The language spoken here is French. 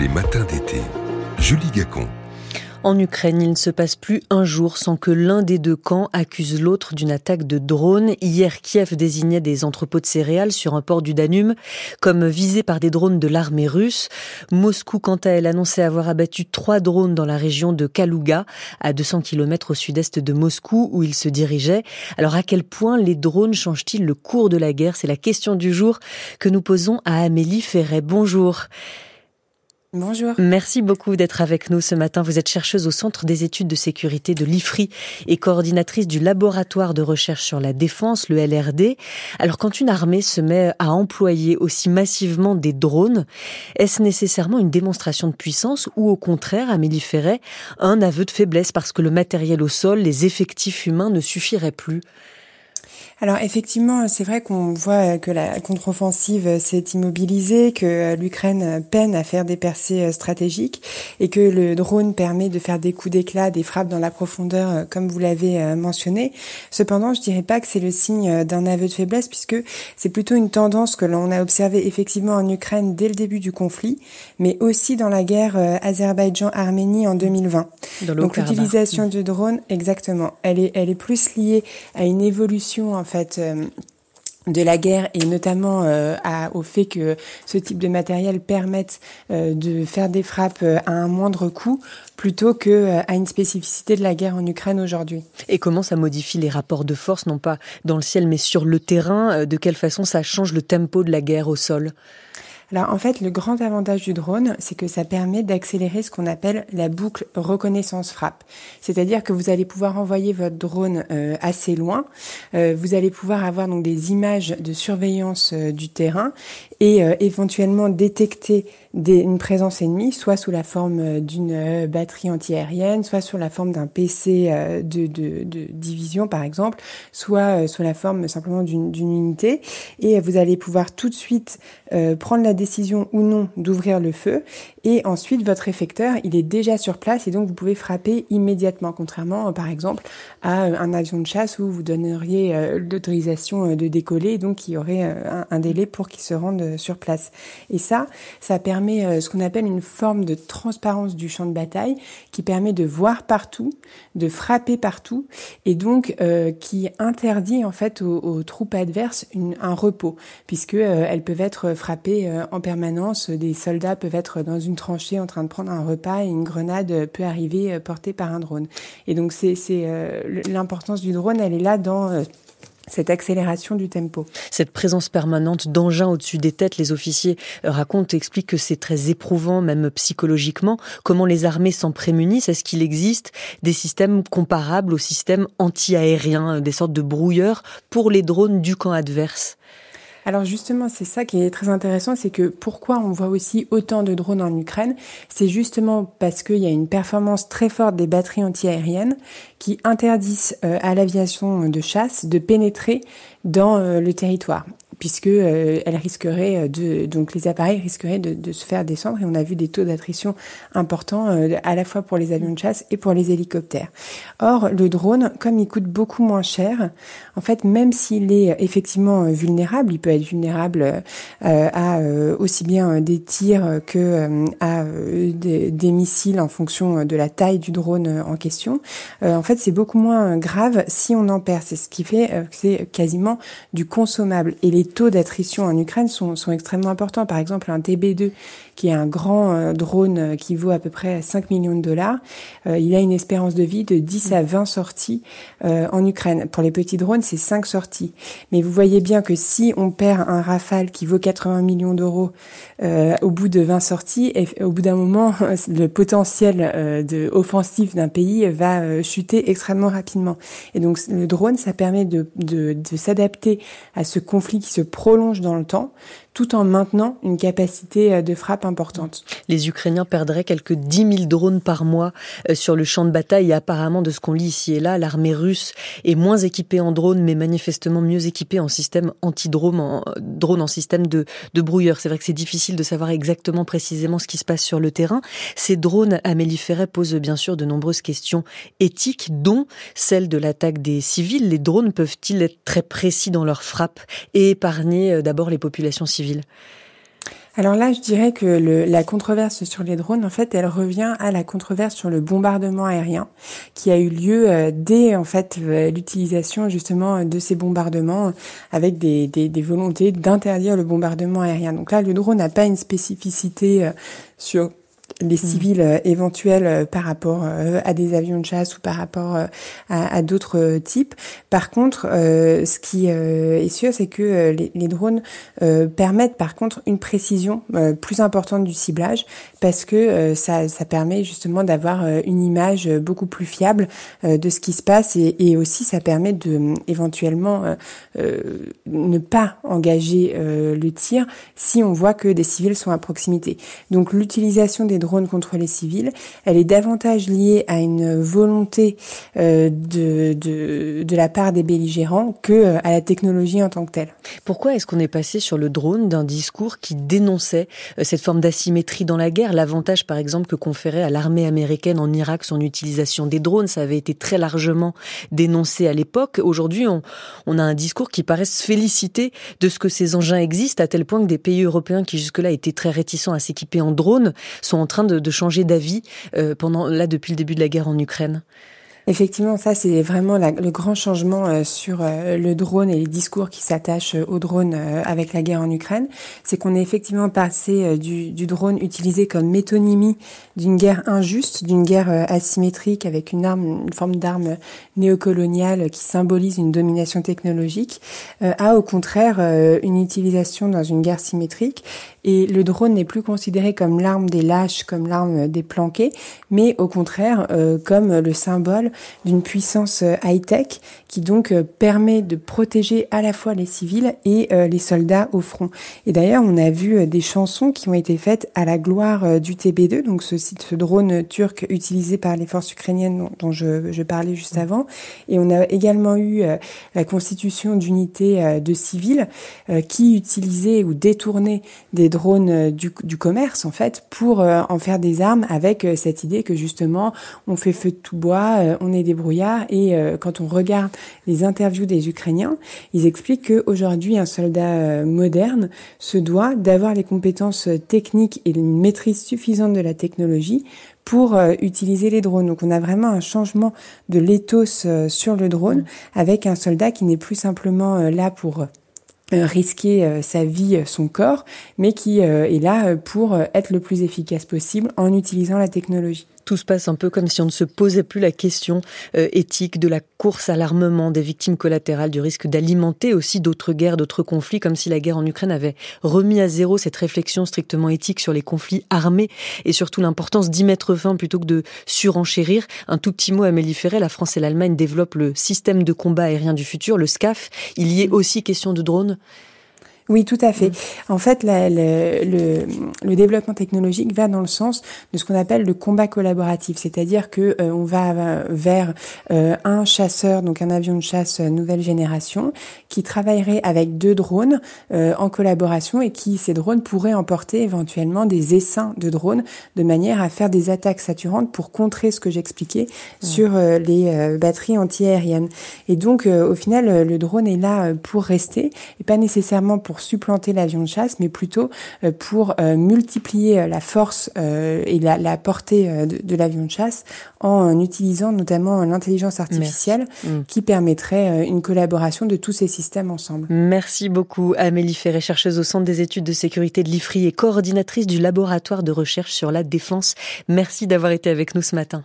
Les matins d'été. Julie Gacon. En Ukraine, il ne se passe plus un jour sans que l'un des deux camps accuse l'autre d'une attaque de drone. Hier, Kiev désignait des entrepôts de céréales sur un port du Danube comme visés par des drones de l'armée russe. Moscou, quant à elle, annonçait avoir abattu trois drones dans la région de Kaluga, à 200 km au sud-est de Moscou, où il se dirigeait. Alors, à quel point les drones changent-ils le cours de la guerre? C'est la question du jour que nous posons à Amélie Ferret. Bonjour. Bonjour. Merci beaucoup d'être avec nous ce matin. Vous êtes chercheuse au Centre des études de sécurité de l'IFRI et coordinatrice du laboratoire de recherche sur la défense, le LRD. Alors quand une armée se met à employer aussi massivement des drones, est-ce nécessairement une démonstration de puissance ou au contraire, Amélie Ferret, un aveu de faiblesse parce que le matériel au sol, les effectifs humains ne suffiraient plus? Alors effectivement, c'est vrai qu'on voit que la contre-offensive s'est immobilisée, que l'Ukraine peine à faire des percées stratégiques et que le drone permet de faire des coups d'éclat, des frappes dans la profondeur, comme vous l'avez mentionné. Cependant, je dirais pas que c'est le signe d'un aveu de faiblesse puisque c'est plutôt une tendance que l'on a observée effectivement en Ukraine dès le début du conflit, mais aussi dans la guerre Azerbaïdjan-Arménie en 2020. Donc l'utilisation du drone, exactement, elle est, elle est plus liée à une évolution en fait euh, de la guerre et notamment euh, au fait que ce type de matériel permette euh, de faire des frappes à un moindre coût plutôt que à une spécificité de la guerre en Ukraine aujourd'hui. Et comment ça modifie les rapports de force non pas dans le ciel mais sur le terrain de quelle façon ça change le tempo de la guerre au sol? Alors en fait, le grand avantage du drone, c'est que ça permet d'accélérer ce qu'on appelle la boucle reconnaissance frappe. C'est-à-dire que vous allez pouvoir envoyer votre drone euh, assez loin, euh, vous allez pouvoir avoir donc des images de surveillance euh, du terrain et éventuellement détecter une présence ennemie, soit sous la forme d'une batterie antiaérienne, soit sous la forme d'un PC de, division par exemple, soit sous la forme simplement d'une unité. Et vous allez pouvoir tout de suite prendre la décision ou non d'ouvrir le feu. Et ensuite, votre effecteur, il est déjà sur place et donc vous pouvez frapper immédiatement, contrairement, par exemple, à un avion de chasse où vous donneriez euh, l'autorisation euh, de décoller et donc il y aurait euh, un délai pour qu'il se rende sur place. Et ça, ça permet ce qu'on appelle une forme de transparence du champ de bataille qui permet de voir partout, de frapper partout et donc qui interdit en fait aux, troupes adverses un repos puisque elles peuvent être frappées en permanence. Des soldats peuvent être dans une tranchée en train de prendre un repas et une grenade peut arriver euh, portée par un drone. Et donc c'est euh, l'importance du drone, elle est là dans euh, cette accélération du tempo. Cette présence permanente d'engins au-dessus des têtes, les officiers racontent, expliquent que c'est très éprouvant, même psychologiquement. Comment les armées s'en prémunissent? Est-ce qu'il existe des systèmes comparables aux systèmes anti-aériens, des sortes de brouilleurs pour les drones du camp adverse? Alors justement, c'est ça qui est très intéressant, c'est que pourquoi on voit aussi autant de drones en Ukraine, c'est justement parce qu'il y a une performance très forte des batteries antiaériennes qui interdisent euh, à l'aviation de chasse de pénétrer dans euh, le territoire puisque euh, euh, de donc les appareils risqueraient de, de, se faire descendre et on a vu des taux d'attrition importants euh, à la fois pour les avions de chasse et pour les hélicoptères. Or le drone, comme il coûte beaucoup moins cher, en fait même s'il est effectivement vulnérable, il peut être vulnérable à aussi bien des tirs que à des, des, missiles en fonction de la taille du drone en question. en fait c'est beaucoup moins grave si on en perd. C'est ce qui fait que c'est quasiment du consommable et les taux d'attrition en Ukraine sont, sont, extrêmement importants. Par exemple, un TB2, qui est un grand euh, drone euh, qui vaut à peu près 5 millions de dollars, euh, il a une espérance de vie de 10 à 20 sorties en Ukraine. Pour les petits drones, c'est 5 sorties. Mais vous voyez bien que si on perd un Rafale qui vaut 80 millions d'euros au bout de 20 sorties, au bout d'un moment, le potentiel de offensif d'un pays va chuter extrêmement rapidement. Et donc le drone, ça permet de, de s'adapter à ce conflit qui se prolonge dans le temps, tout en maintenant une capacité euh, de frappe importante. Les Ukrainiens perdraient quelques 10 000 drones par mois euh, sur le champ de bataille et apparemment de ce qu'on lit ici et là, l'armée russe est moins équipée en drones mais manifestement mieux équipée en système anti-drone, en, drone en système de, de brouilleur. C'est vrai que c'est difficile de savoir exactement précisément ce qui se passe sur le terrain. Ces drones, Amélie Ferret, posent bien sûr de nombreuses questions éthiques, dont celle de l'attaque des civils. Les drones peuvent-ils être très précis dans leur frappe et épargner euh, d'abord les populations civiles? Alors là, je dirais que la controverse sur les drones, en fait, elle revient à la controverse sur le bombardement aérien, qui a eu lieu euh, dès en fait euh, l'utilisation justement de ces bombardements, avec des, des, des volontés d'interdire le bombardement aérien. Donc là, le drone n'a pas une spécificité euh, sur les mm. civils euh, éventuels euh, par rapport euh, à des avions de chasse ou par rapport à, à d'autres types. Par contre, ce qui est sûr, c'est que les, les, drones permettent par contre une précision plus importante du ciblage parce que ça, ça permet justement d'avoir une image beaucoup plus fiable de ce qui se passe et, et aussi ça permet de éventuellement ne pas engager le tir si on voit que des civils sont à proximité. Donc l'utilisation des drones contre les civils, elle est davantage liée à une volonté euh, de, de, de, la part des belligérants que euh, à la technologie en tant que telle. Pourquoi est-ce qu'on est passé sur le drone d'un discours qui dénonçait euh, cette forme d'asymétrie dans la guerre, l'avantage par exemple que conférait à l'armée américaine en Irak son utilisation des drones, ça avait été très largement dénoncé à l'époque. Aujourd'hui, on, on a un discours qui paraît se féliciter de ce que ces engins existent, à tel point que des pays européens qui jusque-là étaient très réticents à s'équiper en drones sont en train de, de changer d'avis euh, pendant là depuis le début de la guerre en Ukraine? Effectivement, ça c'est vraiment le grand changement euh, sur euh, le drone et les discours qui s'attachent au drone avec la guerre en Ukraine. C'est qu'on est effectivement passé du, du, drone utilisé comme métonymie d'une guerre injuste, d'une guerre asymétrique avec une arme, une forme d'arme néocoloniale qui symbolise une domination technologique, à au contraire une utilisation dans une guerre symétrique et le drone n'est plus considéré comme l'arme des lâches, comme l'arme des planqués, mais au contraire euh, comme le symbole d'une puissance euh, high-tech qui donc euh, permet de protéger à la fois les civils et les soldats au front. Et d'ailleurs, on a vu des chansons qui ont été faites à la gloire du TB2, donc ce, ce drone turc utilisé par les forces ukrainiennes dont, je, je, parlais juste avant. Et on a également eu la constitution d'unités de civils qui utilisaient ou détournaient des drones euh, du, du, commerce en fait pour euh, en faire des armes avec euh, cette idée que justement on fait feu de tout bois, on est des brouillards et quand on regarde les interviews des Ukrainiens, ils expliquent qu'aujourd'hui un soldat moderne se doit d'avoir les compétences techniques et une maîtrise suffisante de la technologie pour utiliser les drones. Donc on a vraiment un changement de l'éthos sur le drone avec un soldat qui n'est plus simplement là pour euh, risquer euh, sa vie, euh, son corps, mais qui est là pour être le plus efficace possible en utilisant la technologie tout se passe un peu comme si on ne se posait plus la question euh, éthique de la course à l'armement, des victimes collatérales, du risque d'alimenter aussi d'autres guerres, d'autres conflits, comme si la guerre en Ukraine avait remis à zéro cette réflexion strictement éthique sur les conflits armés et surtout l'importance d'y mettre fin plutôt que de surenchérir. Un tout petit mot, Amélie Ferret, la France et l'Allemagne développent le système de combat aérien du futur, le SCAF. Il y est aussi question de drones oui, tout à fait. En fait, la, le, le, le, développement technologique va dans le sens de ce qu'on appelle le combat collaboratif, c'est-à-dire que euh, on va euh, vers euh, un chasseur, donc un avion de chasse nouvelle génération, qui travaillerait avec deux drones en collaboration et qui ces drones pourraient emporter éventuellement des essaims de drones de manière à faire des attaques saturantes pour contrer ce que j'expliquais sur les batteries antiaériennes. Et donc, au final, le drone est là pour rester et pas nécessairement pour supplanter l'avion de chasse, mais plutôt euh, pour euh, multiplier euh, la force et la, portée de, l'avion de chasse en utilisant notamment l'intelligence artificielle mm. qui permettrait une collaboration de tous ces systèmes ensemble. Merci beaucoup Amélie Ferré, chercheuse au Centre des études de sécurité de l'IFRI et coordinatrice du laboratoire de recherche sur la défense. Merci d'avoir été avec nous ce matin.